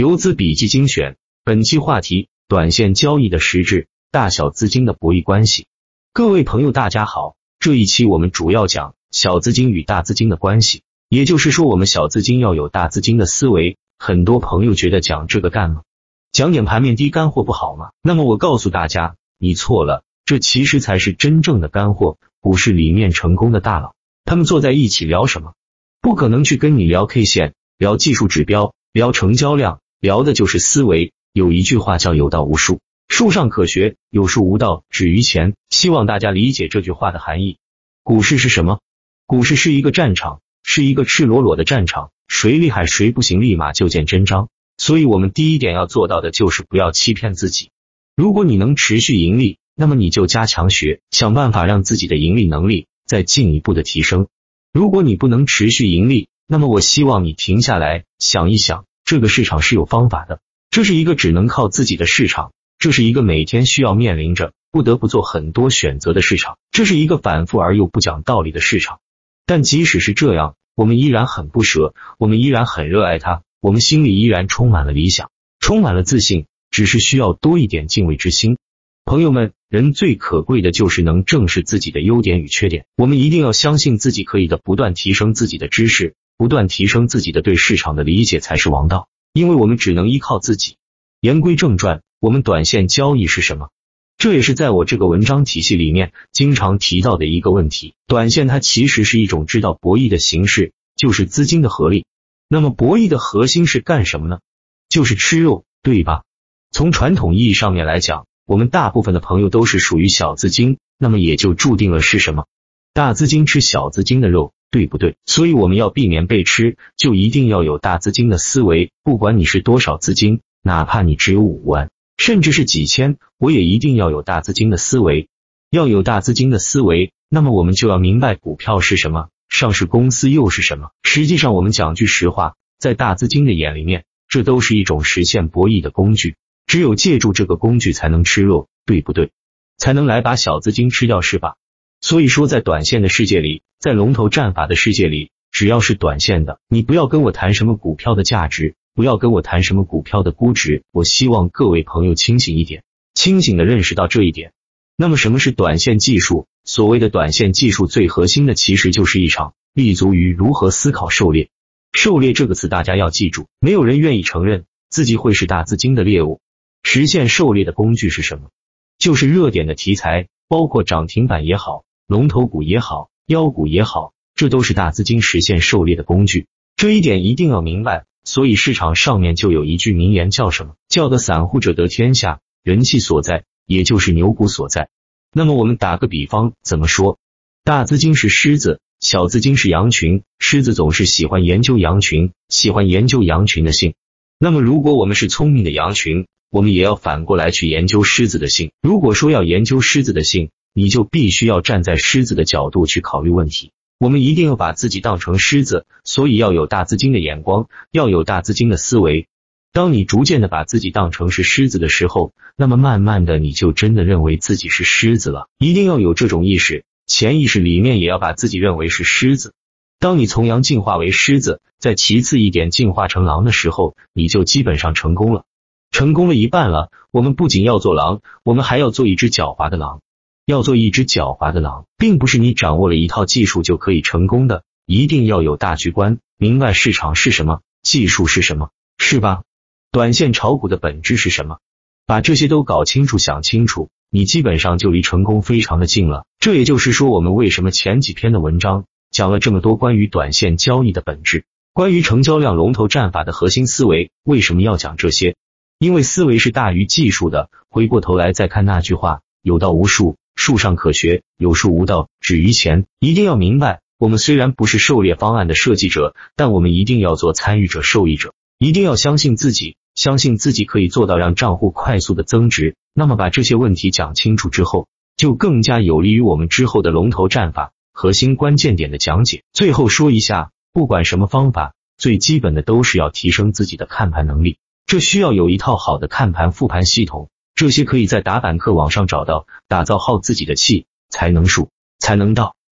游资笔记精选，本期话题：短线交易的实质，大小资金的博弈关系。各位朋友，大家好，这一期我们主要讲小资金与大资金的关系，也就是说，我们小资金要有大资金的思维。很多朋友觉得讲这个干吗？讲点盘面低干货不好吗？那么我告诉大家，你错了，这其实才是真正的干货。股市里面成功的大佬，他们坐在一起聊什么？不可能去跟你聊 K 线，聊技术指标，聊成交量。聊的就是思维，有一句话叫有道无术，术上可学，有术无道，止于前。希望大家理解这句话的含义。股市是什么？股市是一个战场，是一个赤裸裸的战场，谁厉害谁不行，立马就见真章。所以我们第一点要做到的就是不要欺骗自己。如果你能持续盈利，那么你就加强学，想办法让自己的盈利能力再进一步的提升。如果你不能持续盈利，那么我希望你停下来想一想。这个市场是有方法的，这是一个只能靠自己的市场，这是一个每天需要面临着不得不做很多选择的市场，这是一个反复而又不讲道理的市场。但即使是这样，我们依然很不舍，我们依然很热爱它，我们心里依然充满了理想，充满了自信，只是需要多一点敬畏之心。朋友们，人最可贵的就是能正视自己的优点与缺点，我们一定要相信自己可以的，不断提升自己的知识。不断提升自己的对市场的理解才是王道，因为我们只能依靠自己。言归正传，我们短线交易是什么？这也是在我这个文章体系里面经常提到的一个问题。短线它其实是一种知道博弈的形式，就是资金的合力。那么博弈的核心是干什么呢？就是吃肉，对吧？从传统意义上面来讲，我们大部分的朋友都是属于小资金，那么也就注定了是什么？大资金吃小资金的肉。对不对？所以我们要避免被吃，就一定要有大资金的思维。不管你是多少资金，哪怕你只有五万，甚至是几千，我也一定要有大资金的思维。要有大资金的思维，那么我们就要明白股票是什么，上市公司又是什么。实际上，我们讲句实话，在大资金的眼里面，这都是一种实现博弈的工具。只有借助这个工具，才能吃肉，对不对？才能来把小资金吃掉，是吧？所以说，在短线的世界里，在龙头战法的世界里，只要是短线的，你不要跟我谈什么股票的价值，不要跟我谈什么股票的估值。我希望各位朋友清醒一点，清醒的认识到这一点。那么，什么是短线技术？所谓的短线技术，最核心的其实就是一场立足于如何思考狩猎。狩猎这个词，大家要记住，没有人愿意承认自己会是大资金的猎物。实现狩猎的工具是什么？就是热点的题材，包括涨停板也好。龙头股也好，妖股也好，这都是大资金实现狩猎的工具，这一点一定要明白。所以市场上面就有一句名言，叫什么？叫的散户者得天下，人气所在，也就是牛股所在。那么我们打个比方，怎么说？大资金是狮子，小资金是羊群。狮子总是喜欢研究羊群，喜欢研究羊群的性。那么如果我们是聪明的羊群，我们也要反过来去研究狮子的性。如果说要研究狮子的性，你就必须要站在狮子的角度去考虑问题。我们一定要把自己当成狮子，所以要有大资金的眼光，要有大资金的思维。当你逐渐的把自己当成是狮子的时候，那么慢慢的你就真的认为自己是狮子了。一定要有这种意识，潜意识里面也要把自己认为是狮子。当你从羊进化为狮子，再其次一点进化成狼的时候，你就基本上成功了，成功了一半了。我们不仅要做狼，我们还要做一只狡猾的狼。要做一只狡猾的狼，并不是你掌握了一套技术就可以成功的，一定要有大局观，明白市场是什么，技术是什么，是吧？短线炒股的本质是什么？把这些都搞清楚、想清楚，你基本上就离成功非常的近了。这也就是说，我们为什么前几篇的文章讲了这么多关于短线交易的本质，关于成交量龙头战法的核心思维，为什么要讲这些？因为思维是大于技术的。回过头来再看那句话，有道无术。术上可学，有术无道，止于前。一定要明白，我们虽然不是狩猎方案的设计者，但我们一定要做参与者、受益者。一定要相信自己，相信自己可以做到让账户快速的增值。那么把这些问题讲清楚之后，就更加有利于我们之后的龙头战法、核心关键点的讲解。最后说一下，不管什么方法，最基本的都是要提升自己的看盘能力，这需要有一套好的看盘复盘系统。这些可以在打板课网上找到，打造好自己的气，才能数，才能到。